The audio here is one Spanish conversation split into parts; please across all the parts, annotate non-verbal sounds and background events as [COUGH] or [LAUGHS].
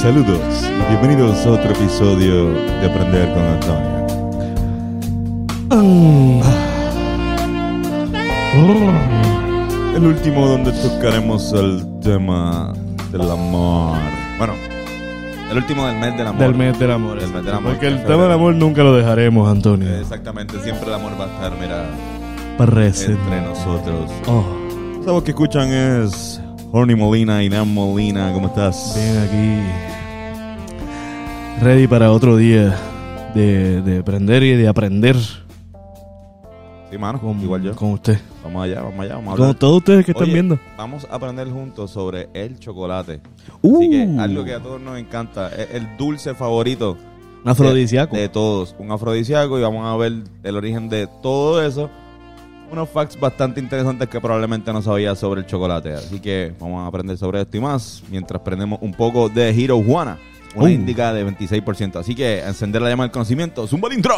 Saludos y bienvenidos a otro episodio de Aprender con Antonio. El último donde tocaremos el tema del amor. Bueno, el último del mes del amor. Del mes del amor. Del mes del exacto. amor, Porque que el tema del amor nunca lo dejaremos, Antonio. Exactamente, siempre el amor va a estar, mira, Presente. entre nosotros. Oh, voz que escuchan es Horny Molina y Nan Molina. ¿Cómo estás? bien aquí. Ready para otro día de, de aprender y de aprender Sí, mano, con, igual yo. con usted. Vamos allá, vamos allá, vamos a Con todos ustedes que están Oye, viendo. Vamos a aprender juntos sobre el chocolate. Uh, Así que algo que a todos nos encanta es el dulce favorito un afrodisíaco. de todos, un afrodisíaco y vamos a ver el origen de todo eso. Unos facts bastante interesantes que probablemente no sabías sobre el chocolate. Así que vamos a aprender sobre esto y más mientras aprendemos un poco de Hiro Juana, una Uh. índica de 26%. Así que encender la llama del conocimiento. ¡Zumba el intro!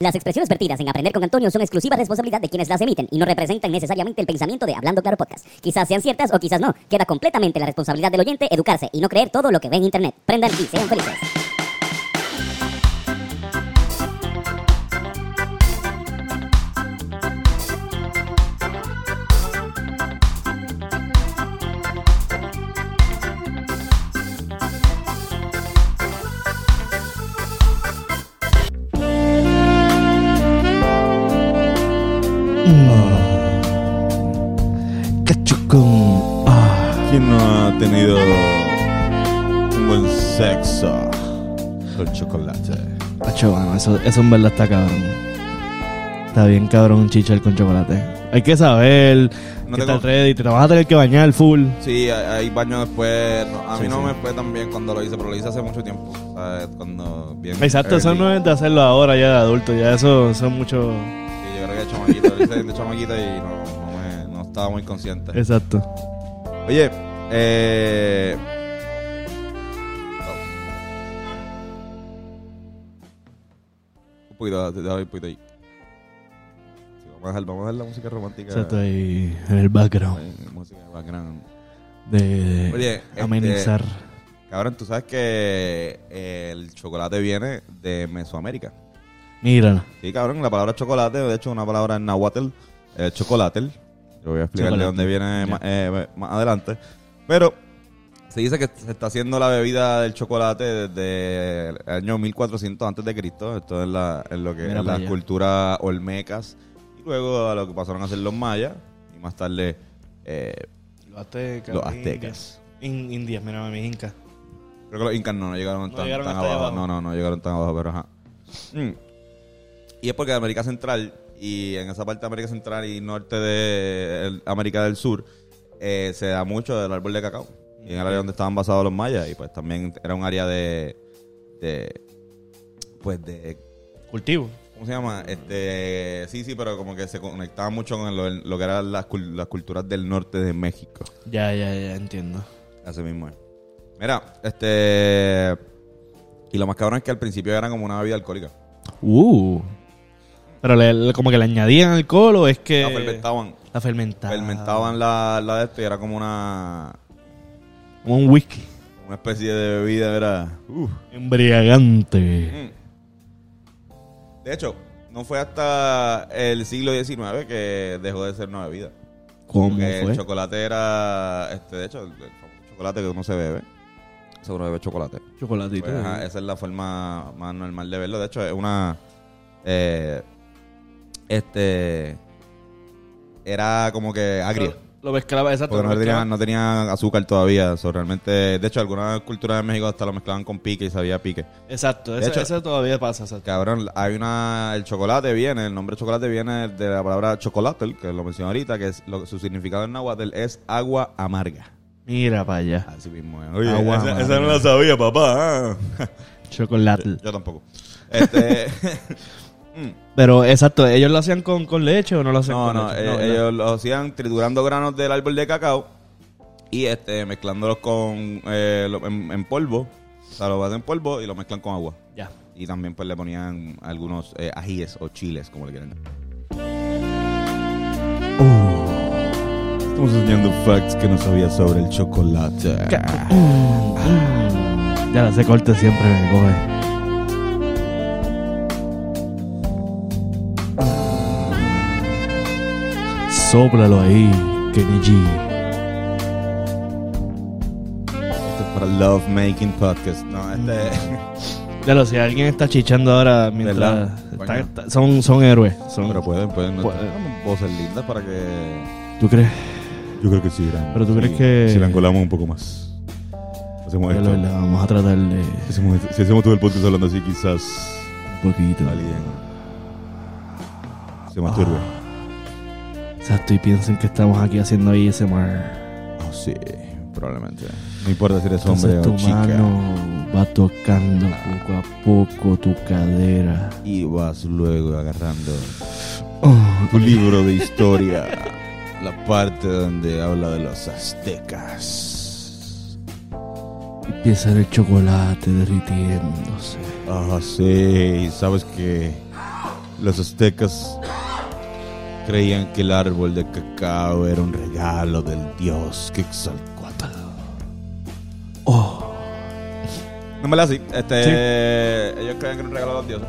Las expresiones vertidas en Aprender con Antonio son exclusiva responsabilidad de quienes las emiten y no representan necesariamente el pensamiento de Hablando Claro Podcast. Quizás sean ciertas o quizás no. Queda completamente la responsabilidad del oyente educarse y no creer todo lo que ve en Internet. Prendan y sean felices. Tenido un buen sexo con chocolate? Acho, mano, eso, eso en verdad está cabrón. Está bien cabrón un chichar con chocolate. Hay que saber No que tengo- está ready. Te vas a tener que bañar full. Sí, hay, baño después. a mí Sí, no sí. me fue tan bien cuando lo hice, pero lo hice hace mucho tiempo. ¿sabes? Cuando bien Exacto, eso early. no es de hacerlo ahora ya de adulto. Ya eso son mucho... Sí, yo creo que de chamaquito, lo hice de chamaquito y no, no, me- no estaba muy consciente. Exacto. Oye, eh... Un poquito, te doy un poquito ahí. Sí, vamos, a dejar, vamos a dejar la música romántica. Exacto, ahí en el background. ahí, música de background. De Oye, este- amenizar. Cabrón, tú sabes que eh, el chocolate viene de Mesoamérica. Mira. Sí, cabrón, la palabra chocolate, de hecho, una palabra en náhuatl, eh, chocolatel. Yo voy a explicar de Chocolate. dónde viene más, eh, más adelante. Pero se dice que se está haciendo la bebida del chocolate desde el año 1400 antes de Cristo. Esto es, la, es lo que Mira es para la allá. cultura olmecas. Y luego a lo que pasaron a hacer los mayas. Y más tarde eh, Los aztecas. los aztecas. In- indias, mira, mis incas. Creo que los incas no, no llegaron No tan, llegaron tan abajo. abajo. No, no, no llegaron tan abajo, pero ajá. Mm. Y es porque América Central y en esa parte de América Central y norte de el- América del Sur eh, se da mucho del árbol de cacao. Y en el área donde estaban basados los mayas y pues también era un área de, de pues de Cultivo. ¿cómo se llama? Este, sí, sí, pero como que se conectaba mucho con lo, lo que eran las, las culturas del norte de México. Ya, ya, ya, entiendo. Así mismo es. Mira, este. Y lo más cabrón es que al principio era como una bebida alcohólica. Uh. Pero le- le- como que le añadían alcohol o es que... La fermentaban. La fermentaban. Fermentaban la, la de esto y era como una. Como un whisky. Una especie de bebida, era. uh. Embriagante. Mm. De hecho, no fue hasta el siglo XIX que dejó de ser una bebida. ¿Cómo Porque fue? el chocolate era. Este, de hecho, el, chocolate que uno se bebe. Se uno bebe chocolate. Chocolatito. Pues, ajá, esa es la forma más normal de verlo. De hecho, es una. eh, este. Era como que agria. Lo mezclaba, exacto. Porque no tenía, mezclaba. no tenía azúcar todavía. So, realmente, de hecho, algunas culturas de México hasta lo mezclaban con pique y sabía pique. Exacto, De eso, hecho- eso todavía pasa. Exacto. Cabrón, hay una. El chocolate viene, el nombre chocolate viene de la palabra chocolate, que lo mencioné ahorita, que es lo, su significado en náhuatl es agua amarga. Mira para allá. Así mismo es. Oye, Agua esa, amarga. esa no la sabía, papá. ah. Chocolate. Yo tampoco. Este. [LAUGHS] [LAUGHS] Pero exacto, ¿ellos lo hacían con, con leche o no lo hacían no, con no, leche? eh, ¿verdad? ellos lo hacían triturando granos del árbol de cacao y este mezclándolos con eh, lo- en, en polvo. O sea, lo hacen en polvo y lo mezclan con agua. Ya. Y también pues le ponían algunos eh, ajíes o chiles, como le quieran llamar. Estamos enseñando facts que no sabía sobre el chocolate. Mm, Ya la sé corte siempre me coge. Sóplalo ahí, Kenny G. Esto es para Love Making Podcast. No, este. Ya lo sé, alguien está chichando ahora mientras. Está- está- son, son héroes. Son, Pero pueden, pueden. No, voces lindas para que. ¿Tú crees? Yo creo que sí, Irán. Pero tú Sí, crees que- Si la encolamos un poco más. Hacemos esto. lo- vamos a tratar de. Si hacemos, si hacemos todo el podcast hablando así, quizás Un poquito. alguien se masturbe. Exacto, y piensen que estamos aquí haciendo ASMR. Oh, sí, probablemente. No importa si eres Entonces hombre tu o chica. mano va tocando poco a poco tu cadera. Y vas luego agarrando Oh, tu libro de historia. [LAUGHS] la parte donde habla de los aztecas. empieza el chocolate derritiéndose. Ah, sí. Sabes que los aztecas creían que el árbol de cacao era un regalo del dios Quetzalcóatl. Oh, No me la así. Este, Ellos creían que era un regalo de los dioses.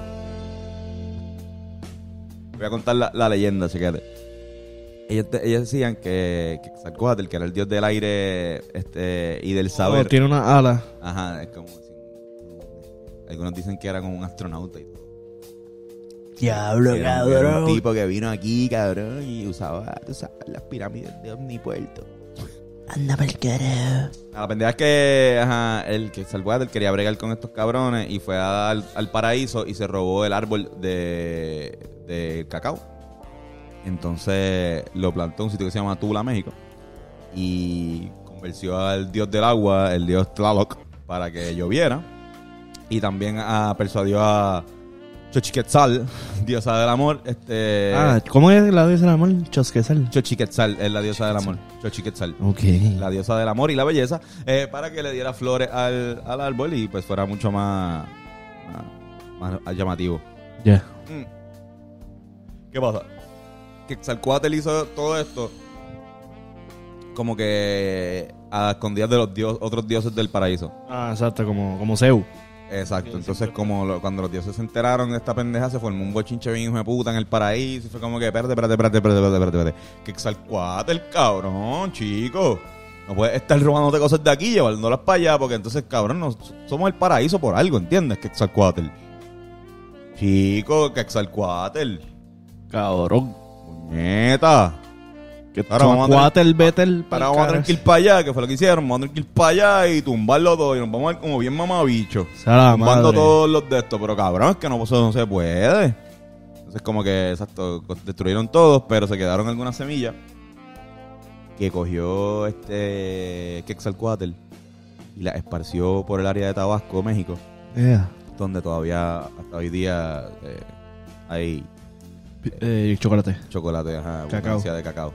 Voy a contar la, la leyenda, fíjate. Ellos, ellos decían que, que Quetzalcóatl, que era el dios del aire este, y del saber. Oh, tiene una ala. Ajá, es como. algunos dicen que era como un astronauta y todo. Diablo, Era, un- era un tipo que vino aquí, cabrón, y usaba, tú sabes, las pirámides de Omnipuerto. Anda pa'l carajo. La pendeja es que ajá, el que Quetzalcóatl quería bregar con estos cabrones y fue al, al paraíso y se robó el árbol de, de cacao. Entonces lo plantó en un sitio que se llama Tula, México. Y convenció al dios del agua, el dios Tlaloc, para que lloviera. Y también ah, persuadió a Xochiquetzal, diosa del amor. Este, Ah, ¿cómo es la diosa del amor? Chosquezal. Xochiquetzal es la diosa del amor. Xochiquetzal Ok. la diosa del amor y la belleza, eh, para que le diera flores al, al árbol y pues fuera mucho más, más, más llamativo. Ya. Mm. ¿Qué pasa? Que Quetzalcóatl hizo todo esto como que a escondidas de los dios, otros dioses del paraíso. Ah, exacto, como, como Zeus. Exacto, entonces como lo- cuando los dioses se enteraron de esta pendeja se formó un bochinche bien hijo de puta en el paraíso y fue como que, espérate, espérate, espérate, espérate, espérate, espérate, espérate. Que Quetzalcóatl, el cabrón, chico. No puedes estar robándote cosas de aquí y llevándolas para allá porque entonces, cabrón, nos, somos el paraíso por algo, ¿entiendes? Que Quetzalcóatl. Chico, Quetzalcóatl. Cabrón. Puñeta. Que Ahora vamos a tener- Betel. Ahora vamos a tener que ir para allá, que fue lo que hicieron. Vamos a tener que ir para allá y tumbarlo todo. Y nos vamos a ver como bien mamabicho. Tumbando todos los de estos. Pero cabrón, es que no, eso no se puede. Entonces, como que, exacto, destruyeron todos, pero se quedaron algunas semillas que cogió este Quetzalcóatl y las esparció por el área de Tabasco, México, Yeah. donde todavía hasta hoy día eh, hay Eh, chocolate. chocolate, ajá, Cacao. de cacao.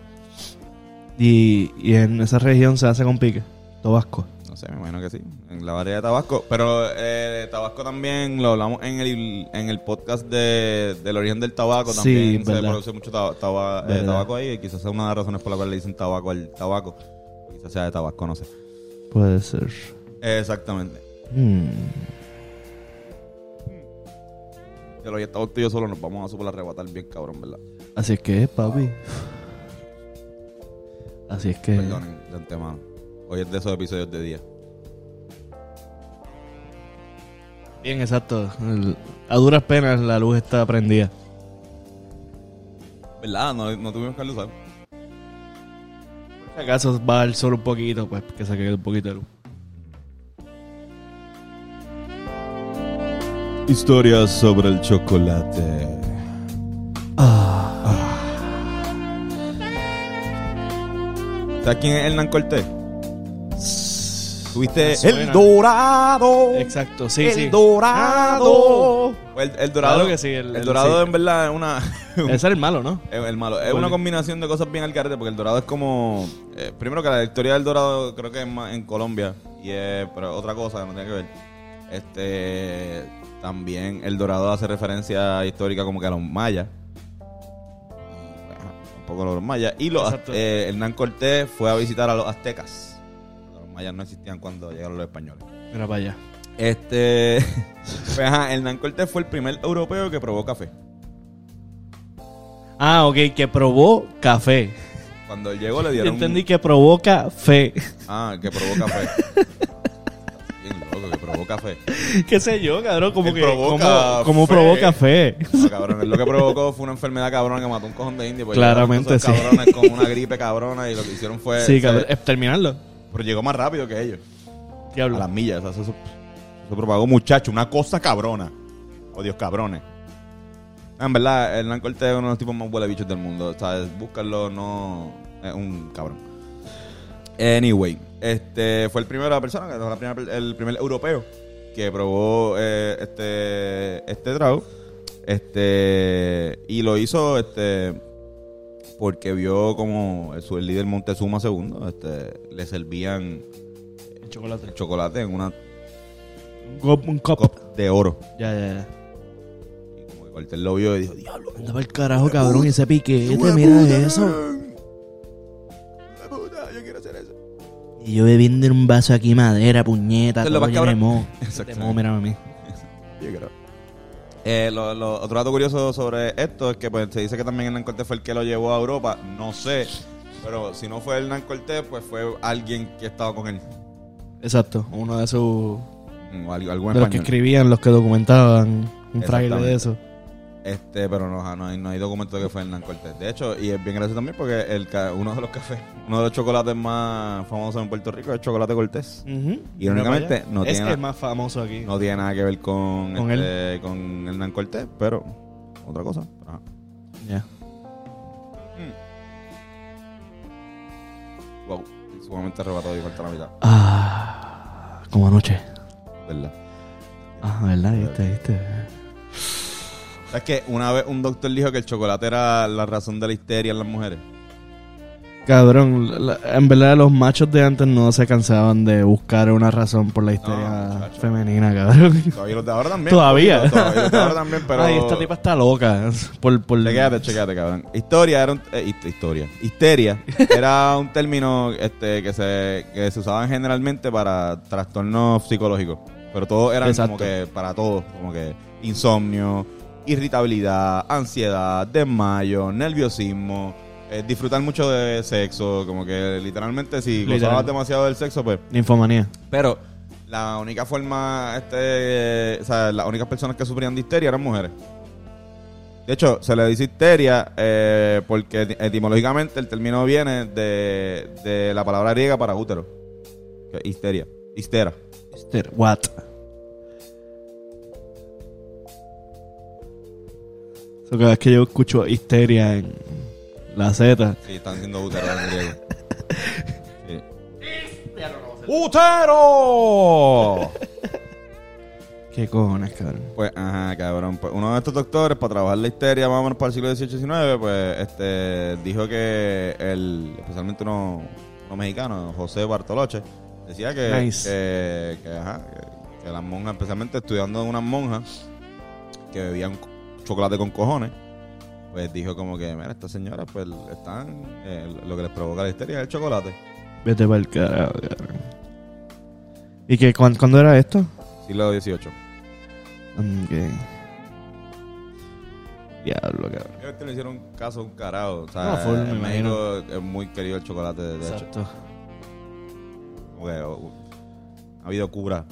Y, y en esa región se hace con pique. Tobasco. No sé, me imagino que sí. En la variedad de Tabasco. Pero eh, Tabasco también lo hablamos en el, en el podcast de, del origen del tabaco. Sí, También se verdad. produce mucho taba- taba- eh, tabaco ahí. Y quizás sea una de las razones por las cuales le dicen tabaco al tabaco. Quizás sea de Tabasco, no sé. Puede ser. Exactamente. Hmm. De lo que estamos tú y yo solo nos vamos a super arrebatar bien cabrón, ¿verdad? Así es que, papi. Así es que. Perdonen de antemano. Hoy es de esos episodios de día. Bien, exacto. El- a duras penas la luz está prendida. ¿Verdad? No, no tuvimos que usar. Si acaso va el sol un poquito, pues que se quede un poquito de luz. Historias sobre el chocolate. ¿Sabes quién es Hernán Cortés? ¿Tuviste. El Dorado? Exacto, sí, el sí. Dorado. El, el Dorado. Claro que sí, el- El, el- Dorado sí. en verdad es una... [LAUGHS] Ese es el malo, ¿no? Es el malo. Es Bueno. una combinación de cosas bien al carete porque el dorado es como. eh, primero que la historia del dorado creo que es más en Colombia. Y es, pero otra cosa que no tiene que ver. Este. También el dorado hace referencia histórica como que a los mayas. Tampoco los mayas. Y los, eh, Hernán Cortés fue a visitar a los aztecas. Los mayas no existían cuando llegaron los españoles. Mira para allá. Este. [LAUGHS] pues, ajá, Hernán Cortés fue el primer europeo que probó café. Ah, ok, que probó café. Cuando llegó le Yo dieron. entendí que provoca fe. Ah, que probó café. [LAUGHS] Loco, que probó café. [LAUGHS] ¿Qué sé yo, cabrón? Como Él que. provoca ¿Cómo, cómo fe. provoca fe? No, cabrón, él lo que provocó fue una enfermedad cabrona que mató un cojón de indio. porque Claramente, sí. cabrones con una gripe cabrona y lo que hicieron fue. sí, se- cabrón. Eh, Terminarlo. Pero llegó más rápido que ellos. A Diablo. las millas. O sea, eso, eso propagó, muchacho. Una cosa cabrona. Oh, Dios, cabrones. En verdad, Hernán Cortés es uno de los tipos más huele bichos del mundo. ¿Sabes? Búscalo, no. Es un cabrón. Anyway, este fue el primera persona, que- la primera- el primer europeo que probó eh, este, este trago. Este. Y lo hizo este. Porque vio como el, el líder Montezuma II este, le servían El chocolate. el chocolate en una Un cop de oro. Ya, ya, ya. Y como que Cortés lo vio y dijo, diablo. Andaba el carajo, cabrón. Y ese piquete, mira eso. Y yo bebiendo en un vaso aquí madera, puñeta. Lo todo más lleno de moho. Exacto. De moho, mírame a mí. Yo creo. Eh, lo, lo- otro dato curioso sobre esto es que pues, se dice que también Hernán Cortés fue el que lo llevó a Europa. No sé. Pero si no fue Hernán Cortés, pues fue alguien que estaba con él. Exacto. Uno de sus. Mm, o algo- algún De los que español. escribían, los que documentaban. Un fraile de eso. Este, pero no, no hay, no hay documento de que fue Hernán Cortés. De hecho, y es bien gracioso también porque el, uno de los cafés, uno de los chocolates más famosos en Puerto Rico es el chocolate Cortés. Irónicamente, Mira para allá. no es tiene el na- más famoso aquí. No tiene nada que ver con, Con este, con Hernán Cortés, pero otra cosa. Ajá. Ya. Wow, estoy sumamente arrebatado y falta la mitad, Ah, como anoche. ¿verdad? Ah, ¿verdad? Viste, viste. Es que una vez un doctor dijo que el chocolate era la razón de la histeria en las mujeres. Cabrón, la- en verdad los machos de antes no se cansaban de buscar una razón por la histeria muchacho. femenina, cabrón. Todavía los de ahora también. Todavía. Todavía los de ahora también, [LAUGHS] pero... Ay, esta tipa está loca. Por, por... Chequéate, chequéate, cabrón. Historia era un... eh, hist- historia. Histeria [LAUGHS] era un término este, que, se, que se usaban generalmente para trastornos psicológicos. Pero todos eran Exacto. como que para todos. Como que insomnio, irritabilidad, ansiedad, desmayo, nerviosismo, eh, disfrutar mucho de sexo. Como que literalmente si Literal. gozabas demasiado del sexo, pues... Ninfomanía. Pero la única forma, este, o sea, las únicas personas que sufrían de histeria eran mujeres. De hecho, se le dice histeria eh, porque eti- etimológicamente el término viene de, de la palabra griega para útero. Que es histeria. Histera. Mister, What? So, cada vez que yo escucho histeria en la Z, Sí, están diciendo útero en griego. [LAUGHS] Sí. ¡Útero! [LAUGHS] ¿qué cojones, cabrón? Pues, ajá, cabrón. Pues uno de estos doctores, para trabajar la histeria más o menos para el siglo XVIII-XIX, pues, este, dijo que el, especialmente uno, uno mexicano, José Bartoloche, decía que, Nice. que, que, ajá, que, que las monjas, especialmente estudiando unas monjas que bebían chocolate con cojones, pues dijo como que, mira, estas señoras, pues, están, eh, lo que les provoca la histeria es el chocolate. Vete para el carajo. ¿Y que cuán- cuándo era esto? Siglo XVIII. Que- Diablo, cabrón. Ellos le hicieron caso a un carajo. O sea, No, full, me México imagino. es muy querido el chocolate, de hecho. Exacto. Que, uh, ha habido cura.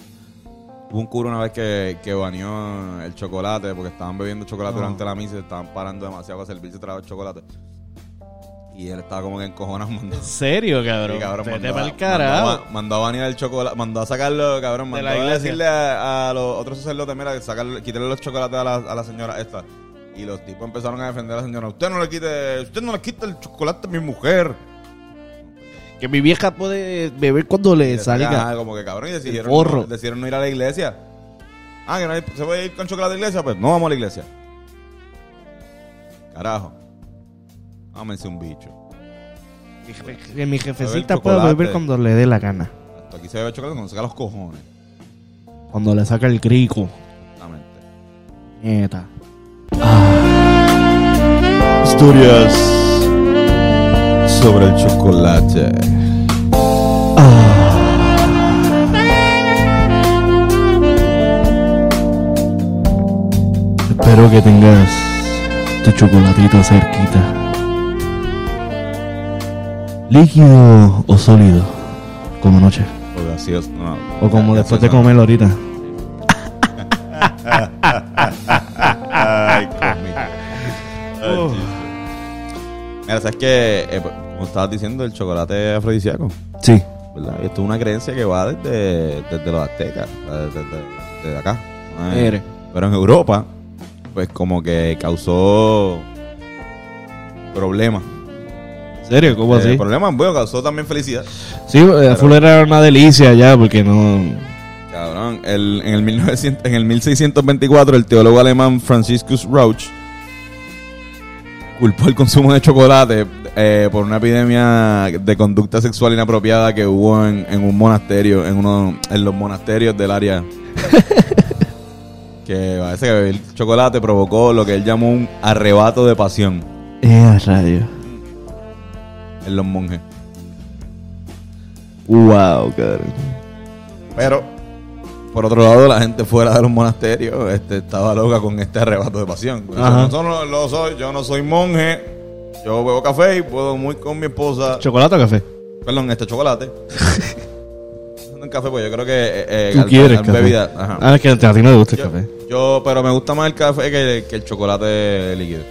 Hubo un cura una vez que, que baneó el chocolate porque estaban bebiendo chocolate No. durante la misa y estaban parando demasiado a servirse trago de chocolate. Y él estaba como que encojonado [LAUGHS] mandó. ¿En serio, cabrón? Sí, cabrón, Vete mandó, para el carajo. mandó a- mandó a banear el chocolate, mandó a sacarlo, cabrón, De mandó la a decirle a, a los otros sacerdotes, mira, sacarle, quitarle los chocolates a la, a la señora esta. Y los tipos empezaron a defender a la señora. Usted no le quite, usted no le quite el chocolate a mi mujer. Que mi vieja puede beber cuando le salga. Ajá, como que cabrón, y decidieron, forro. no, decidieron no ir a la iglesia. Ah, que no hay- se puede ir con chocolate a la iglesia, pues no vamos a la iglesia. Carajo. Ámense un bicho. Mi jefe- Que mi Beber jefecita pueda chocolate. beber cuando le dé la gana. Hasta aquí se bebe chocolate cuando saca los cojones. Cuando le saca el crico. Exactamente. Nieta. Ah. Sobre el chocolate. Espero que tengas tu chocolatito cerquita. ¿Líquido o sólido? Como anoche. O gaseoso, no, O como después de comer ahorita. [LAUGHS] Ay, comí. Oh. Mira, ¿sabes qué? Eh, como estabas diciendo, el chocolate es afrodisíaco. Sí. ¿verdad? Esto es una creencia que va desde, desde los aztecas, desde, acá. Pero en Europa, pues como que causó problemas. ¿En serio? ¿Cómo Eh, así? problemas, bueno, causó también felicidad. Sí, eh, full era una delicia ya porque no... Cabrón, el- en, el 1900, en el 1624 el teólogo alemán Franciscus Rauch culpó el consumo de chocolate eh, por una epidemia de conducta sexual inapropiada que hubo en, en un monasterio, en uno en los monasterios del área. [LAUGHS] que parece que beber chocolate provocó lo que él llamó un arrebato de pasión Eh, radio. en los monjes. Wow, cabrón. Pero, por otro lado, la gente fuera de los monasterios este, estaba loca con este arrebato de pasión. Yo no, soy, yo no soy monje, yo bebo café y puedo muy con mi esposa. ¿Chocolate o café? perdón, este chocolate. [LAUGHS] un café, pues yo creo que. eh, eh, ¿Tú al- quieres al café? bebida, ajá. Ah, es que a ti no te gusta el café. yo- pero me gusta más el café que, que el chocolate líquido.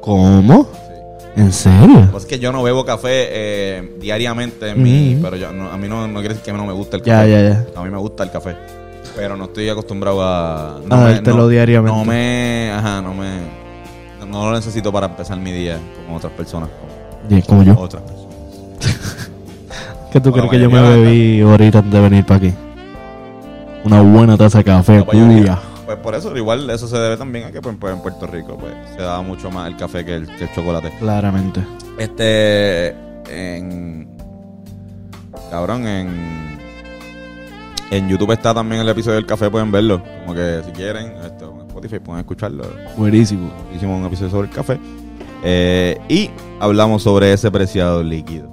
¿Cómo? Sí. ¿En serio? Pasa es que yo no bebo café eh, diariamente en mi. Ujú. Pero yo, no- a mí no, no quiere decir que a mí no me gusta el Ya, café. ya, ya. A mí me gusta el café. Pero no estoy acostumbrado a. A dártelo diariamente. No me. Ajá, no me. No lo necesito para empezar mi día como otras personas. Como como yo. otras personas. ¿Qué tú Bueno, crees que yo me bebí ahorita antes de venir para aquí? Una buena taza de café, mayoría. cuya. Pues por eso, igual eso se debe también a que pues, pues, en Puerto Rico pues, se da mucho más el café que el, que el chocolate. Claramente. Este. En. Cabrón, en. En YouTube está también el episodio del café, pueden verlo. Como que si quieren, este, en Spotify pueden escucharlo. Buenísimo. Hicimos un episodio sobre el café. Eh, y hablamos sobre ese preciado líquido.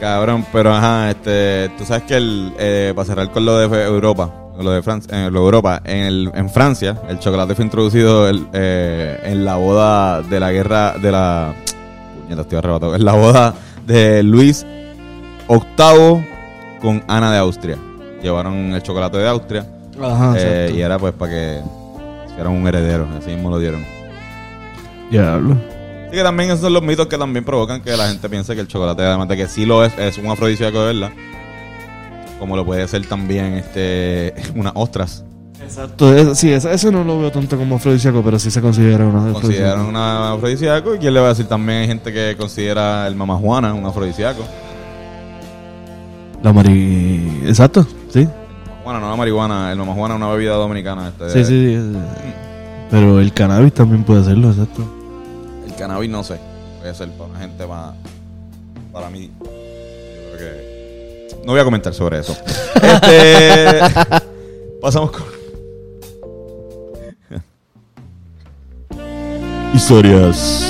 Cabrón, pero ajá, este, tú sabes que el, eh, para cerrar con lo de Europa, lo de Francia, eh, lo de Europa, en, el- en Francia, el chocolate fue introducido el- eh, en la boda de la guerra de la, puñeta, estoy arrebatado, en la boda de Luis VIII con Ana de Austria. Llevaron el chocolate de Austria Ajá, eh, y era pues para que hicieran un heredero, así mismo lo dieron. Diablo. Así que también esos son los mitos que también provocan que la gente piense que el chocolate, además de que sí lo es, es un afrodisíaco de verdad. Como lo puede ser también este [LAUGHS] unas ostras. Exacto. eso- sí, eso, eso no lo veo tanto como afrodisíaco, pero sí se considera una Consideran un afrodisíaco. Y quién le va a decir también hay gente que considera el mamajuana un afrodisíaco. La mari... Exacto, sí. Bueno, no la marihuana, el mamajuana es una bebida dominicana. Este, Sí, sí, sí. Pero el cannabis también puede serlo, exacto. El cannabis no sé. Puede ser para una gente más. Para mí. Yo creo que. No voy a comentar sobre eso. [LAUGHS] este. Pasamos con. Historias.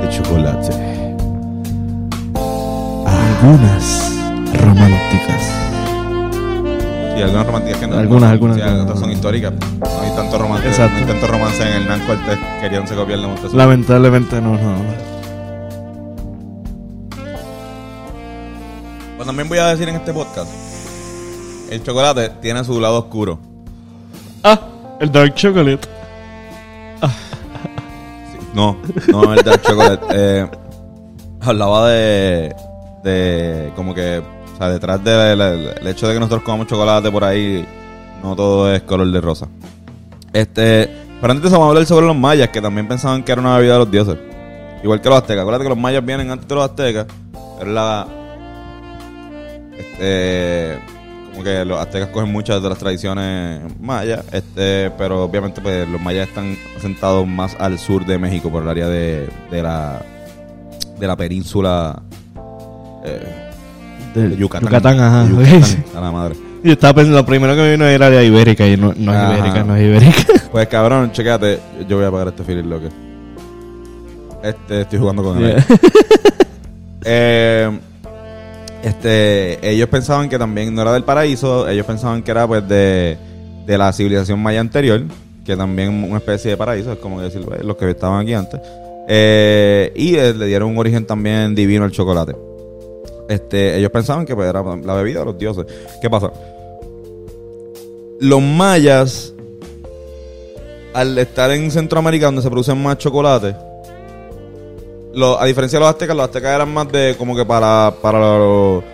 De chocolate. Algunas románticas. Y algunas románticas que no. Algunas, algunas Sí, no. otras son históricas. No hay tanto romance. Exacto. No hay tanto romance en el Nan Cortés. Querían se copiar de Montezuma. Lamentablemente no, no. Pues también voy a decir en este podcast. El chocolate tiene su lado oscuro. Ah, el dark chocolate. Sí, No, no el dark chocolate. Eh, hablaba de, de como que, o sea, detrás del el hecho de que nosotros comamos chocolate por ahí, no todo es color de rosa. Este, pero antes vamos a hablar sobre los mayas, que también pensaban que era una bebida de los dioses. Igual que los aztecas. Acuérdate que los mayas vienen antes de los aztecas. Pero la. Este. Como que los aztecas cogen muchas de las tradiciones mayas. Este, pero obviamente pues, los mayas están asentados más al sur de México, por el área de, de la. de la península. Eh, Del de Yucatán. Yucatán, ajá. Yucatán, [LAUGHS] a la madre. Yo estaba pensando, lo primero que me vino era de Ibérica y no, no es. Ibérica, no es Ibérica. [LAUGHS] Pues cabrón, chequéate. Yo voy a pagar este feeling loco. Este, estoy jugando con él. [LAUGHS] Eh, este, ellos pensaban que también no era del paraíso, ellos pensaban que era pues de, de la civilización maya anterior, que también una especie de paraíso, es como decir, pues, los que estaban aquí antes. Eh, y eh, le dieron un origen también divino al chocolate. Este, ellos pensaban que pues, era la bebida de los dioses. ¿Qué pasa? Los mayas, al estar en Centroamérica donde se producen más chocolate, lo- a diferencia de los aztecas, los aztecas eran más de como que para para los-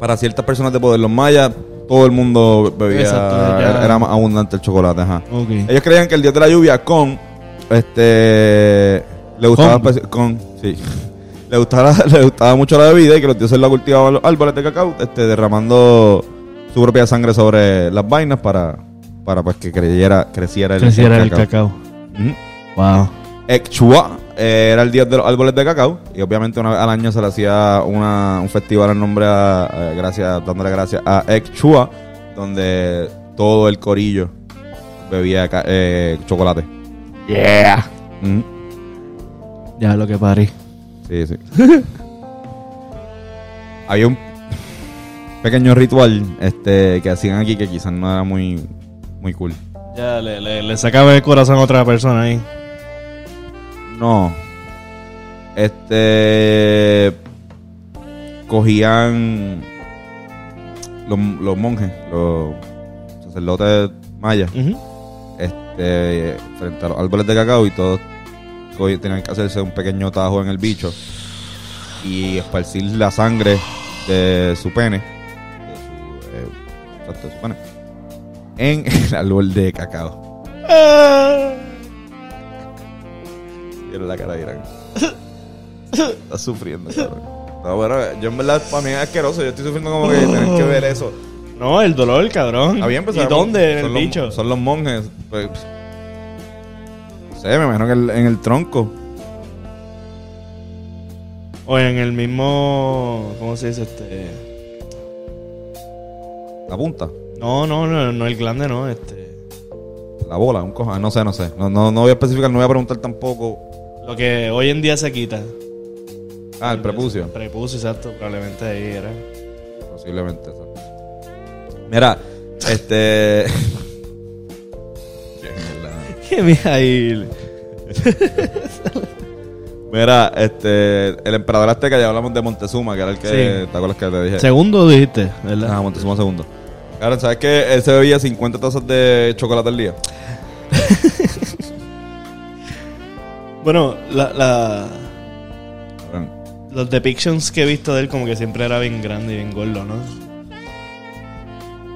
para ciertas personas de poder. Los mayas, todo el mundo bebía, Exacto, ya- era, más abundante el chocolate, ajá. Ellos creían que el dios de la lluvia con este le gustaba Con. con sí. Le gustaba, [LAUGHS] le gustaba mucho la bebida y que los dioses la cultivaban los árboles de cacao, este, derramando su propia sangre sobre las vainas para, para pues que creyera, creciera el, Creciera el cacao. Wow. Ekchua eh, era el dios de los árboles de cacao y obviamente una vez al año se le hacía una, un festival en nombre a, a- gracias dándole gracias a Ekchua donde todo el corillo bebía eh, chocolate Yeah. Ujú. Ya lo que parí. Sí sí [LAUGHS] había un pequeño ritual este que hacían aquí que quizás no era muy muy cool Ya le, le, le sacaba el corazón a otra persona ahí. No. Este. Cogían. Los, los monjes, los sacerdotes mayas, este, frente a los árboles de cacao y todos tenían que hacerse un pequeño tajo en el bicho y esparcir la sangre de su pene, de su, eh, exacto, de su pene, en [LAUGHS] el árbol de cacao. Vieron la cara de Irán. Está sufriendo, cabrón. No, bueno, yo en verdad, para mí es asqueroso. Yo estoy sufriendo como que tener que ver eso. No, el dolor, cabrón. Está bien, pues, ¿Y dónde? En el los- bicho. Son los monjes. Pues, sé, me imagino que el- en el tronco. O en el mismo. ¿Cómo se dice? Este. La punta. No, no, no, no el glande, no. Este. La bola, un coja. No sé, no sé. No, no, no voy a especificar, no voy a preguntar tampoco. Lo que hoy en día se quita. Ah, el prepucio. El prepucio, exacto. Probablemente ahí era. Posiblemente. exacto. Mira, este. [LAUGHS] [LAUGHS] [LAUGHS] Mira, este. El emperador azteca, ya hablamos de Montezuma, que era el que. Sí. ¿Te acuerdas que te dije? Segundo dijiste, ¿verdad? Ah, Montezuma segundo. Claro, ¿sabes que él se bebía 50 tazas de chocolate al día? [LAUGHS] Bueno, la, la, Cabrón. los depictions que he visto de él como que siempre era bien grande y bien gordo, ¿no?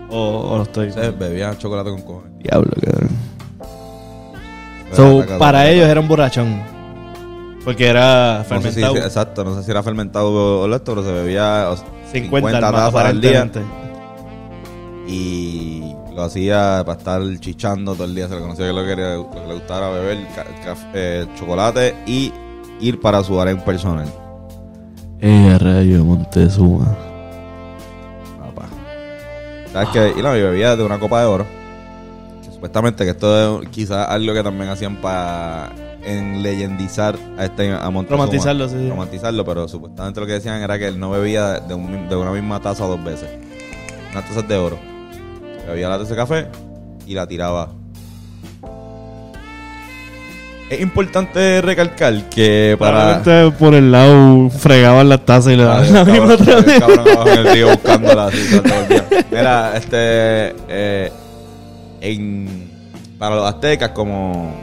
O, o lo estoy... Se bebía chocolate con cojones. Diablo, cabrón. So, la para ellos era un borrachón. Porque era No sé si- fermentado. exacto, no sé si era fermentado o esto, pero se bebía o sea, 50, 50 al- tazas al día y lo hacía para estar chichando todo el día. Se le conocía que lo que, quería- lo que le gustaba era beber eh, chocolate y ir para su harem personal. Eh, rayo Montezuma. Papá. ¿Sabes qué? Y no, y bebía de una copa de oro. Supuestamente que esto es quizás algo que también hacían para enleyendizar a este a Montezuma. Romantizarlo, sí. Romantizarlo, pero supuestamente lo que decían era que él no bebía de, un mi- de una misma taza dos veces. Unas tazas de oro. Bebía la taza de café y la tiraba. Es importante recalcar que para... Por el lado fregaban las tazas y le Ah, daban la misma otra vez. cabrón abajo en el río buscándola así. [LAUGHS] Mira, este. eh, en, para los aztecas, como.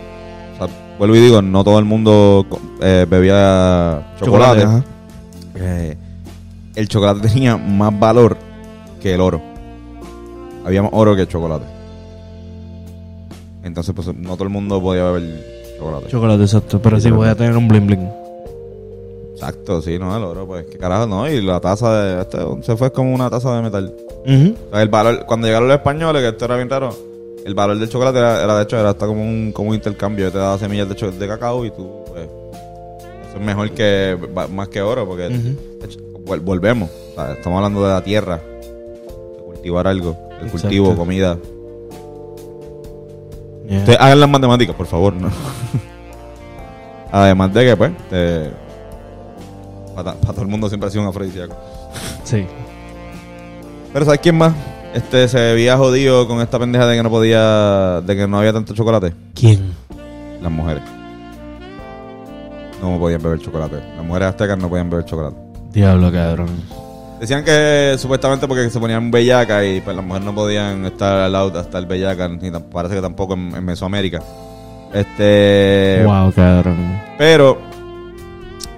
O sea, vuelvo y digo, no todo el mundo eh, bebía chocolate. Eh, el chocolate tenía más valor que el oro. Había más oro que chocolate. Entonces, pues no todo el mundo podía beber chocolate. Chocolate, exacto. Pero sí voy a tener un bling bling. Exacto, sí, no, el oro, pues, qué carajo, no. Y la taza de. Este, se fue como una taza de metal. Ujú. O sea, el valor, cuando llegaron los españoles, que esto era bien raro, el valor del chocolate era, era, de hecho, era hasta como un, como un intercambio. Yo te daba semillas de, de cacao y tú, pues, eso es mejor que, más que oro, porque de hecho, volvemos. O sea, estamos hablando de la tierra. cultivar algo. El Exacto. cultivo, comida. Yeah. Ustedes hagan las matemáticas, por favor, ¿no? [LAUGHS] Además de que, pues, para todo el mundo siempre ha sido un afrodisíaco. Sí. Pero ¿sabes quién más? Este se veía jodido con esta pendeja de que no podía, de que no había tanto chocolate. ¿Quién? Las mujeres. No podían beber chocolate. Las mujeres aztecas no podían beber chocolate. Diablo, cabrón. Decían que supuestamente porque se ponían bellaca y pues las mujeres no podían estar al lado hasta el bellaca, ni parece que tampoco en, en Mesoamérica. Este. wow, cabrón. Pero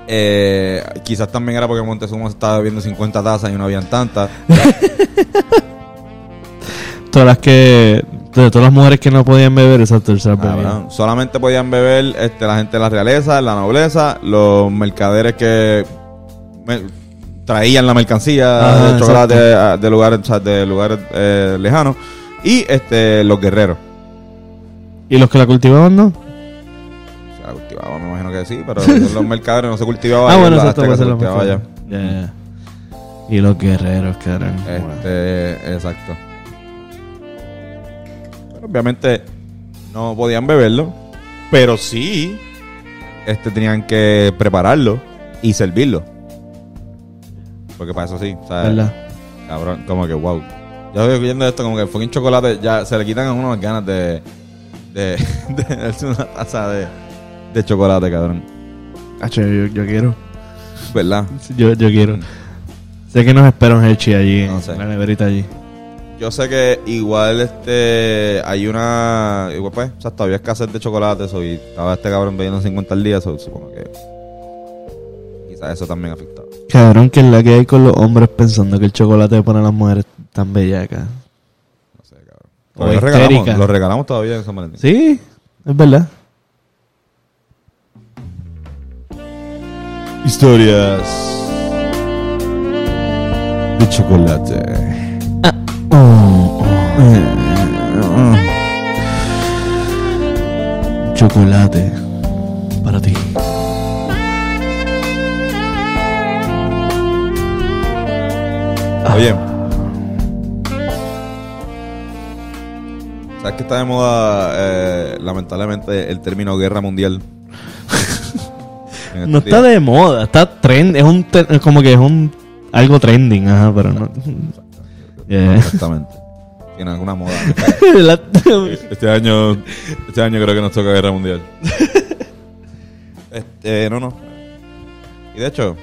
eh, quizás también era porque Montezuma estaba bebiendo 50 tazas y no habían tantas. [LAUGHS] Todas las que. De todas las mujeres que no podían beber, las bebía. Cabrón. Solamente podían beber este, la gente de la realeza, la nobleza, los mercaderes que me- traían la mercancía Ajá, de chocolate a- de lugares, o sea, de lugares eh, lejanos y este los guerreros. ¿Y los que la cultivaban, no? Se la cultivaba, me imagino que sí, pero los [LAUGHS] mercaderes no se cultivaba ah, bueno, exacto, se cultivaba allá. Y los guerreros, cabrón. Este, exacto. Obviamente no podían beberlo, pero sí este, tenían que prepararlo y servirlo. Porque para eso sí, ¿sabes? ¿Verdad? Cabrón, como que wow. Yo estoy oyendo esto como que fucking chocolate, ya se le quitan a uno las ganas de, de, [LAUGHS] de darse una taza de, de chocolate, cabrón. Hacho, yo, yo quiero. ¿Verdad? Yo, yo quiero. Sé que nos espera un Hershey allí, No sé. en la neverita allí. Yo sé que igual este hay una igual pues, o sea, todavía escasez de chocolates y estaba este cabrón bebiendo 50 al día, so, supongo que quizás eso también afectaba. Cabrón, que es la que hay con los hombres pensando que el chocolate pone a las mujeres tan bellacas. No sé, cabrón. Lo regalamos, lo regalamos todavía en San Valentín. Sí, es verdad. Historias de chocolate. Chocolate para ti. Oye. ¿Sabes que está de moda, eh, lamentablemente, el término guerra mundial? [LAUGHS] No está de moda, está trend, es un como que es un algo trending, ajá, pero no. Yeah. Exactamente. Tiene alguna moda. [LAUGHS] La- Este año, este año creo que nos toca guerra mundial. Este, no, no. Y de hecho,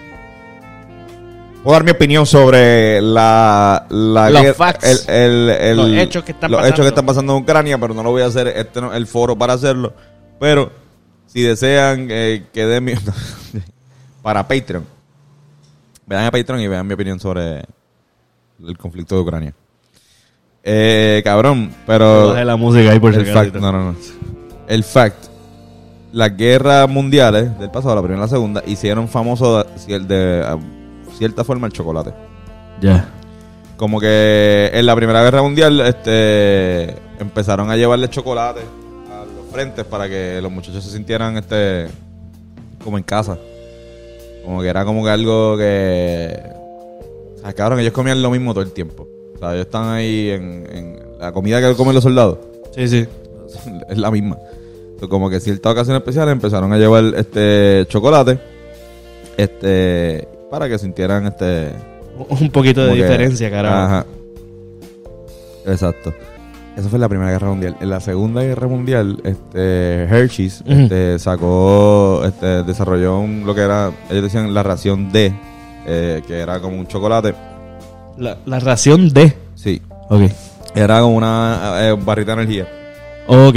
puedo dar mi opinión sobre la, la Los guerra- facts. el- el- el- Los hechos que están los pasando. hechos que están pasando en Ucrania, pero no lo voy a hacer. Este no es el foro para hacerlo. Pero si desean eh, que dé mi [LAUGHS] para Patreon, vean a Patreon y vean mi opinión sobre el conflicto de Ucrania. Eh, cabrón, pero Bajé la música ahí por el fact, no, no, no. El fact. Las guerras mundiales del pasado, la primera y la segunda, hicieron famoso de, cierta forma el chocolate. Ya. Como que en la primera guerra mundial este, empezaron a llevarle chocolate a los frentes para que los muchachos se sintieran este, como en casa. Como que era como que algo que... Sea, cabrón, ellos comían lo mismo todo el tiempo. O sea, ellos están ahí en, en la comida que comen los soldados. Sí, sí. [LAUGHS] es la misma. So, como que ciertas ocasiones especiales empezaron a llevar este chocolate este para que sintieran este Un poquito de que- diferencia, carajo. Ajá. Exacto. Eso fue la Primera Guerra Mundial. En la Segunda Guerra Mundial, este Hershey's este, sacó, este, desarrolló un- lo que era, ellos decían la ración D, eh, que era como un chocolate. La, la ración de. Sí. Ok. Era como una eh, barrita de energía. Ok.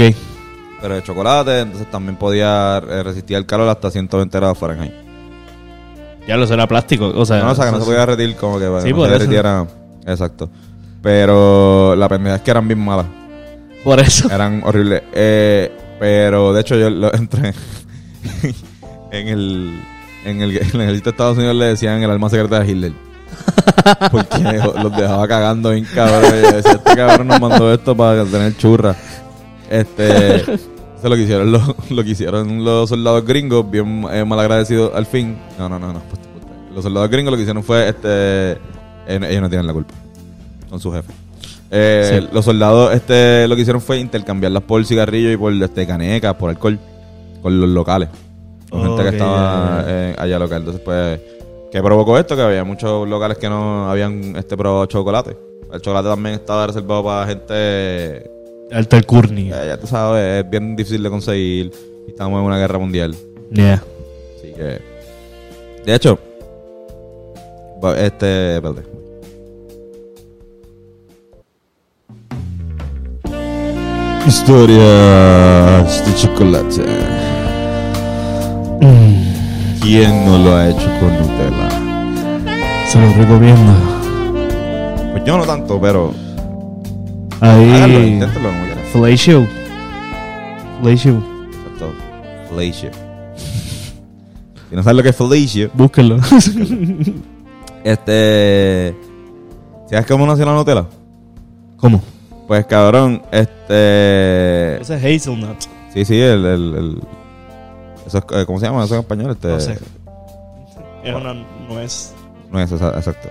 Pero de chocolate, entonces también podía eh, resistir el calor hasta 120 grados Fahrenheit. Ya lo será plástico. O sea, No, o sea, que no se podía derretir como que para Sí, no se derritiera. Exacto. Pero la pendeja es que eran bien malas. Por eso. Eran horribles. Eh, pero de hecho yo lo [LAUGHS] entré en el en el, [LAUGHS] en el ejército de Estados Unidos le decían el alma secreta de Hitler. [LAUGHS] Porque [LAUGHS] los dejaba cagando bien cabrón. Y yo decía, este cabrón nos mandó esto para tener churra. Este eso es lo que hicieron los, lo que hicieron los soldados gringos, bien eh, malagradecidos al fin. No, no, no, no. pues, Los soldados gringos lo que hicieron fue este eh, ellos no tienen la culpa. Son sus jefes. Eh, Sí. Los soldados este, lo que hicieron fue intercambiarlas por cigarrillos y por este, canecas, por alcohol, con los locales. Con gente que estaba allá local. Entonces, pues, ¿qué provocó esto? Que había muchos locales que no habían este probado chocolate. El chocolate también estaba reservado para gente, Alta Alcurnia. eh, ya tú sabes, es bien difícil de conseguir. Y estamos en una guerra mundial. Yeah. Así que. De hecho. Este. Espérate. Historias de chocolate. Mm, ¿Quién no lo ha hecho con Nutella? se lo recomiendo. Pues yo no tanto, pero. Háganlo, Ahí. inténtalo como quieran. Fellatio. Fellatio. Exacto. Felicia. Si no sabes lo que es Felicia, Búsquenlo. este. ¿Sabes cómo nació la Nutella? ¿Cómo? Pues cabrón, este. Ese es Hazelnut. Sí, sí, el. el, el- eso es, eh, ¿Cómo se llama eso en español? Este, No sé. Es una nuez. No es esa- exacto.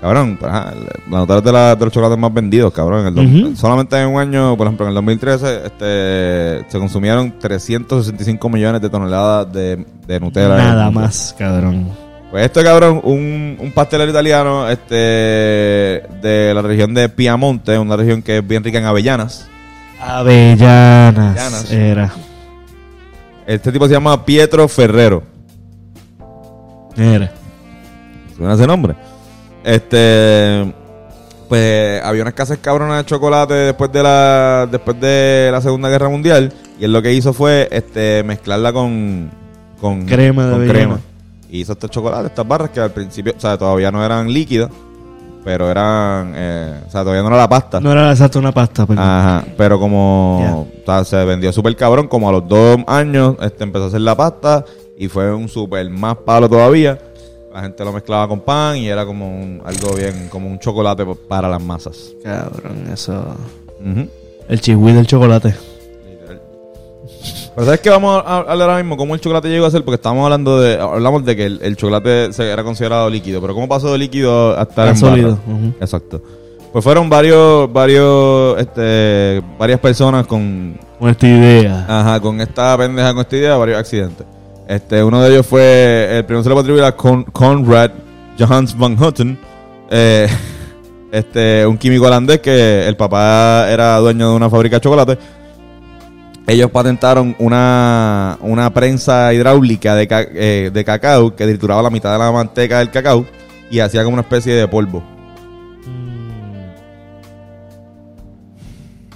Cabrón, pues, ajá, el- la Nutella es de, la- de los chocolates más vendidos, cabrón. En el. Solamente en un año, por ejemplo, en el 2013, este, se consumieron 365 millones de toneladas de, de Nutella. Nada más, cabrón. Pues esto, cabrón, un, un pastelero italiano este, de la región de Piamonte, una región que es bien rica en avellanas. Avellanas. Avellanas. Era. Este tipo se llama Pietro Ferrero. Era. Suena ese nombre. Este. Pues había una escasez cabrona de chocolate después de la después de la Segunda Guerra Mundial y él lo que hizo fue este mezclarla con con Crema de con crema. Y hizo estos chocolates, estas barras que al principio, o sea, todavía no eran líquidas, pero eran, eh, o sea, todavía no era la pasta. No era exacto una pasta, pero. Ajá, pero como o sea, se vendió súper cabrón, como a los dos años este, empezó a hacer la pasta y fue un súper más palo todavía. La gente lo mezclaba con pan y era como un- algo bien, como un chocolate pa- para las masas. Cabrón, eso. El chihui del chocolate. Pero ¿sabes qué? Vamos a hablar ahora mismo cómo el chocolate llegó a ser, porque estamos hablando de, hablamos de que el, el chocolate se era considerado líquido, pero ¿cómo pasó de líquido a estar en barra? sólido. Exacto. Pues fueron varios, varios, este, varias personas con, Con esta idea. Ajá, con esta pendeja, con esta idea, varios accidentes. Este, uno de ellos fue, el primero se le puede atribuir a Con- Conrad Johannes van Houten, eh, [LAUGHS] este, un químico holandés que el papá era dueño de una fábrica de chocolate. Ellos patentaron una, una prensa hidráulica de, ca- eh, de cacao que trituraba la mitad de la manteca del cacao y hacía como una especie de polvo.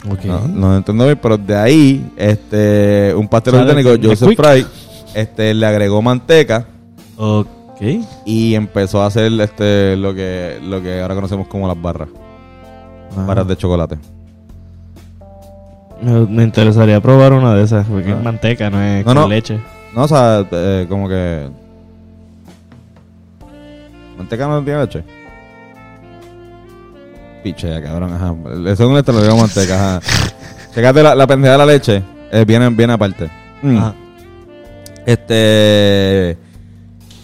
Mm. Ok. No, no entiendo bien, pero de ahí, este, un pastelero ¿Sabe británico? Joseph. Fry, este, le agregó manteca Ok. y empezó a hacer este lo que lo que ahora conocemos como las barras, Ah. barras de chocolate. Me, me interesaría probar una de esas, porque Ah. es manteca, no es No, con no. leche. No, o sea, eh, como que manteca no tiene leche. Piche, cabrón, ajá. Según esto lo digo manteca, ajá. [LAUGHS] Fíjate la, la pendeja de la leche, eh, viene, viene aparte. Mm. Ajá. Este.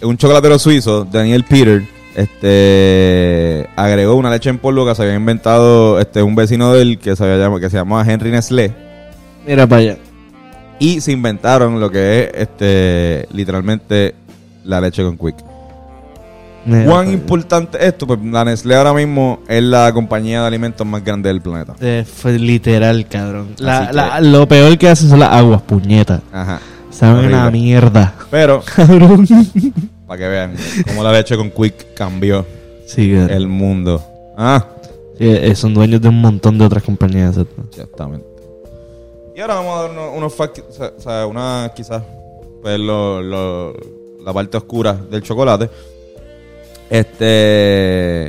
Un chocolatero suizo, Daniel Peter, este. Agregó una leche en polvo que se había inventado este, un vecino de él que se, había que se llamaba Henry Nestlé. Mira para allá. Y se inventaron lo que es este literalmente la leche con Quick. Mira ¿Cuán importante es esto? Pues la Nestlé ahora mismo es la compañía de alimentos más grande del planeta. Eh, fue literal, cabrón. La- Así que- la- lo peor que hacen son las aguas, puñeta. Ajá. Saben una mierda. Pero, [LAUGHS] Cabrón. Para que vean cómo la leche con Quick cambió Sí, el mundo. Ah, Sí, eh, son dueños de un montón de otras compañías. ¿cierto? Exactamente. Y ahora vamos a dar unos, unos facts, o sea, una quizás, pues lo, lo- la parte oscura del chocolate. Este,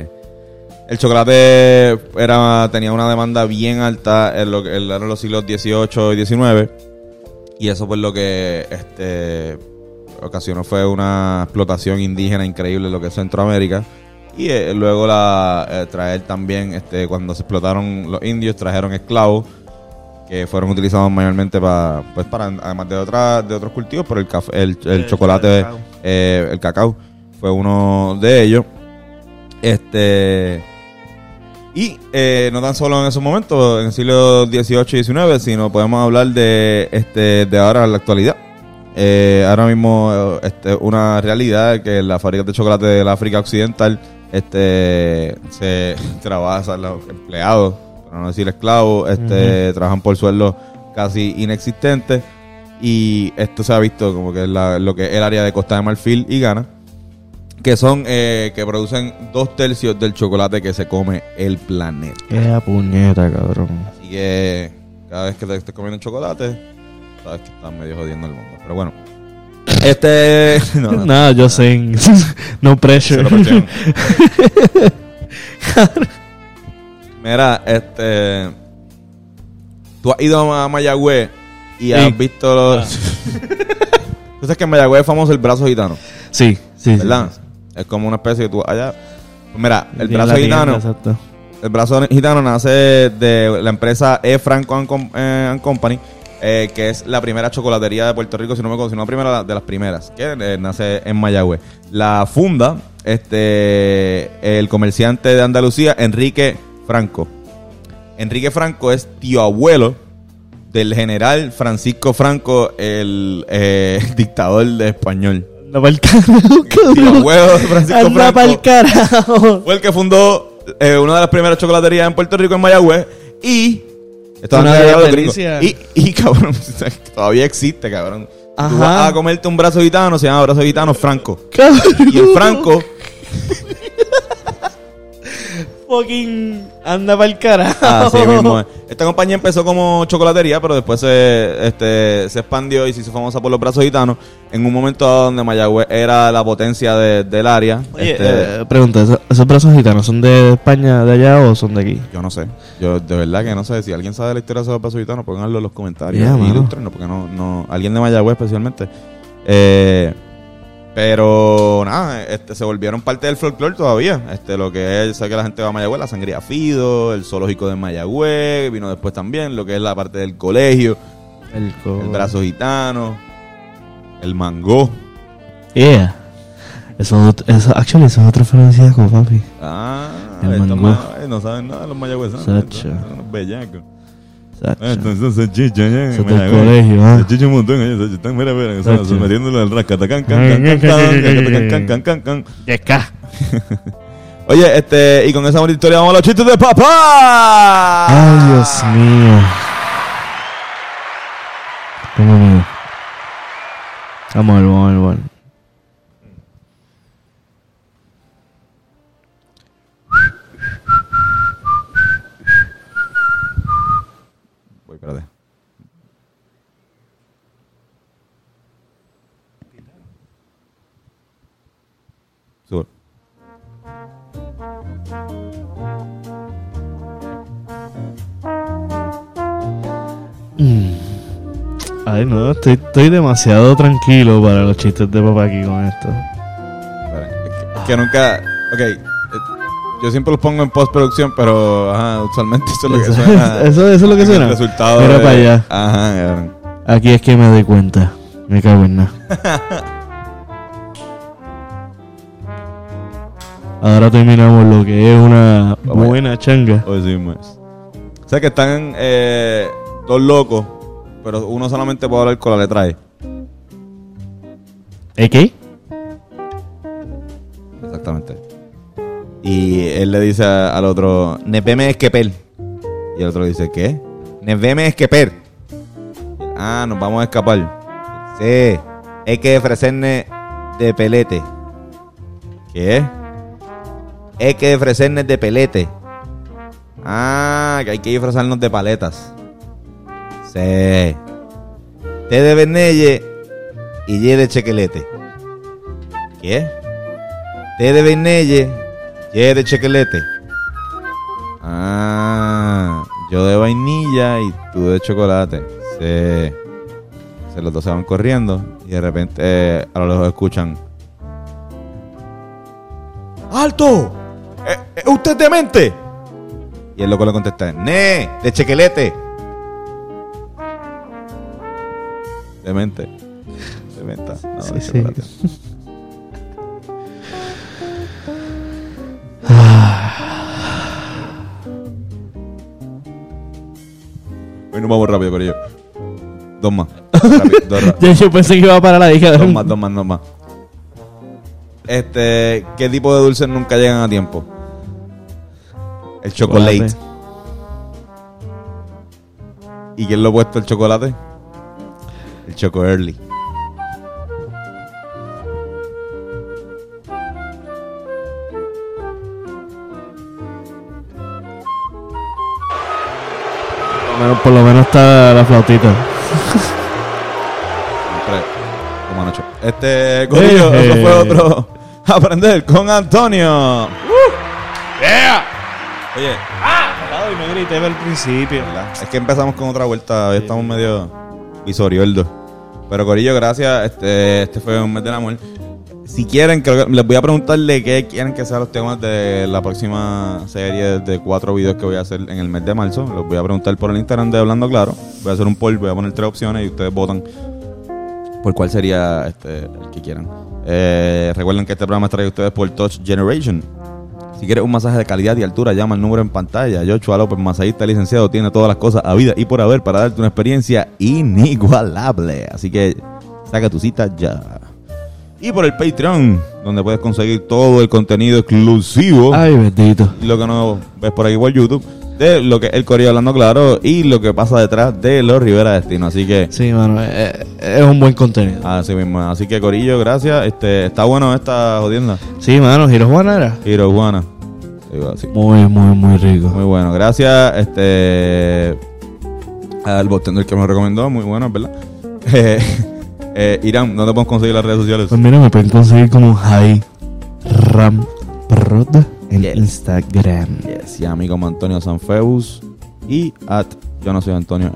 el chocolate era, tenía una demanda bien alta en lo que en los siglos XVIII y XIX. Y eso pues lo que este, ocasionó fue una explotación indígena increíble lo que es Centroamérica. Y eh, luego la eh, traer también, este, cuando se explotaron los indios, trajeron esclavos que fueron utilizados mayormente para, pues para, además de otras, de otros cultivos, pero el café, el, el El chocolate, cacao. eh, el cacao fue uno de ellos. Este, Y eh, no tan solo en esos momentos, en el siglo XVIII y XIX, sino podemos hablar de, este, de ahora la actualidad. Eh, ahora mismo eh, este, una realidad que las fábricas de chocolate del África Occidental este, se [LAUGHS] trabajan, los empleados, para no decir esclavos, este, trabajan por sueldos casi inexistentes. Y esto se ha visto como que es la- lo que es el área de Costa de Marfil y Ghana, que son eh, que producen dos tercios del chocolate que se come el planeta. Qué puñeta, cabrón. Así que cada vez que te estés comiendo chocolate, sabes que estás medio jodiendo el mundo. Pero bueno. Este. [LAUGHS] No, no, Nada, yo sé. no pressure. [LAUGHS] Mira, este. Tú has ido a Mayagüez y has Sí. visto los. [LAUGHS] Tú sabes que en Mayagüez es famoso el brazo gitano, Sí, sí, sí. ¿verdad? Es como una especie de tú allá. Pues mira, el brazo tienda, gitano. Exacto. El brazo gitano nace de la empresa E. Franco and, Com- eh, and Company, eh, que es la primera chocolatería de Puerto Rico, si no me no la primera de las primeras, que eh, nace en Mayagüez. La funda este el comerciante de Andalucía, Enrique Franco. Enrique Franco es tío abuelo del general Francisco Franco, el eh, [LAUGHS] dictador de español. Anda pa'l carajo, [LAUGHS] Tío abuelo de Francisco Anda Franco carajo. fue el que fundó eh, una de las primeras chocolaterías en Puerto Rico, en Mayagüez. Y. Esto Una gringos. Y, [LAUGHS] y, cabrón, [LAUGHS] todavía existe, cabrón. Tú Ajá. vas a comerte un brazo gitano, se llama brazo gitano Franco. Cabrón. Y el Franco, [LAUGHS] Fucking. Anda pa'l carajo. así mismo es. [LAUGHS] Esta compañía empezó como chocolatería, pero después se, este, se expandió y se hizo famosa por los brazos gitanos. En un momento donde Mayagüez era la potencia de- del área. Oye, este, eh, pregunta, ¿esos, esos brazos gitanos son de España, de allá o son de aquí? Yo no sé. Yo de verdad que no sé. Si alguien sabe la historia de esos brazos gitanos, pónganlo en los comentarios. Ya, y mano. porque no, no. Alguien de Mayagüez especialmente. Eh, pero nada, este, se volvieron parte del folclore todavía. Este, lo que es, sé que la gente va a Mayagüez, la sangría Fido, el zoológico de Mayagüez, vino después también, lo que es la parte del colegio, El, co- el brazo gitano, el mango. Yeah. Eso, eso, actually, eso es otro afrodisíaco, papi. Ah, El mango. ma- ay, no saben nada los mayagüezanos. Son unos bellacos. Entonces el colegio, ¿ah? un montón, [LAUGHS] Oye, este, y con esa bonita historia vamos a los chistes de papá. Ay, Dios mío. Vamos vamos. Sube. Ay, no, estoy, estoy demasiado tranquilo para los chistes de papá aquí con esto. Es que, nunca. Ok. eh, Yo siempre los pongo en postproducción, pero ajá, usualmente eso es lo que suena. [LAUGHS] eso- eso es lo que en suena. El resultado. Mira de- para allá. Ajá. Aquí es que me doy cuenta. Me cago en nada. [LAUGHS] Ahora terminamos lo que es una Vamos buena changa. Hoy sí, más. O sea que están eh, dos locos, pero uno solamente puede hablar con la letra E. ¿Eh qué? Exactamente. Y él le dice a- al otro, Neveme esqueper. Y el otro dice, ¿qué? Neveme esqueper. Ah, nos vamos a escapar. Sí, hay que ofrecernos de pelete. ¿Qué? Hay que ofrecernos de pelete. Ah, que hay que disfrazarnos de paletas. Sí. Té de Benelle y ye de chequelete. ¿Qué? Té de Benelle, ye de chequelete. Ah, yo de vainilla y tú de chocolate. Sí. Se los dos se van corriendo y de repente eh, a lo lejos escuchan. ¡Alto! ¿Es usted demente? Y el loco le contesta, ¡Ne! ¡De chequelete! Demente. Dementa. No, sí, de. Sí. Ah. Hoy nos vamos rápido, ello Dos más. Rápido, [LAUGHS] dos rápido. yo pensé que iba para la hija. Dos más, dos más, dos más. Este, ¿qué tipo de dulces nunca llegan a tiempo? El chocolate. Chocolate. ¿Y quién lo ha puesto el chocolate? El choco early. Por lo menos, por lo menos está la flautita. Siempre, como anoche. Este, Corillo, Eh, eso fue otro. Aprender con Antonio. Oye, Ay, no grité al principio. ¿verdad? es que empezamos con otra vuelta. Hoy estamos medio visorioldo. Pero Corillo, gracias. Este, este fue un mes del amor. Si quieren, creo que les voy a preguntarle qué quieren que sean los temas de la próxima serie de cuatro videos que voy a hacer en el mes de marzo. Los voy a preguntar por el Instagram de Hablando Claro. Voy a hacer un poll, voy a poner tres opciones y ustedes votan por cuál sería este, el que quieran. Eh, recuerden que este programa a ustedes por Touch Generation. Si quieres un masaje de calidad y altura, llama al número en pantalla. Joshua López, masajista licenciado, tiene todas las cosas a vida y por haber para darte una experiencia inigualable. Así que saca tu cita ya. Y por el Patreon, donde puedes conseguir todo el contenido exclusivo Ay, bendito. lo que no ves por aquí por YouTube, de lo que es el Corillo hablando claro y lo que pasa detrás de los Rivera Destino. Así que Sí, mano, eh, eh, es un buen contenido. Así mismo. Así que Corillo, gracias. Este, está bueno esta jodienda. Sí, mano, Giro Juana era. Juana. Digo así. Muy, muy, muy rico. Muy bueno. Gracias. Este al bartender que me recomendó, muy bueno, ¿verdad? [LAUGHS] Eh, eh, Irán, ¿dónde podemos conseguir las redes sociales? Pues mira, me pueden conseguir como High Ram Prod en Yes. Instagram. Yes, y a mí como Antonio Sanfeus y at yo no soy Antonio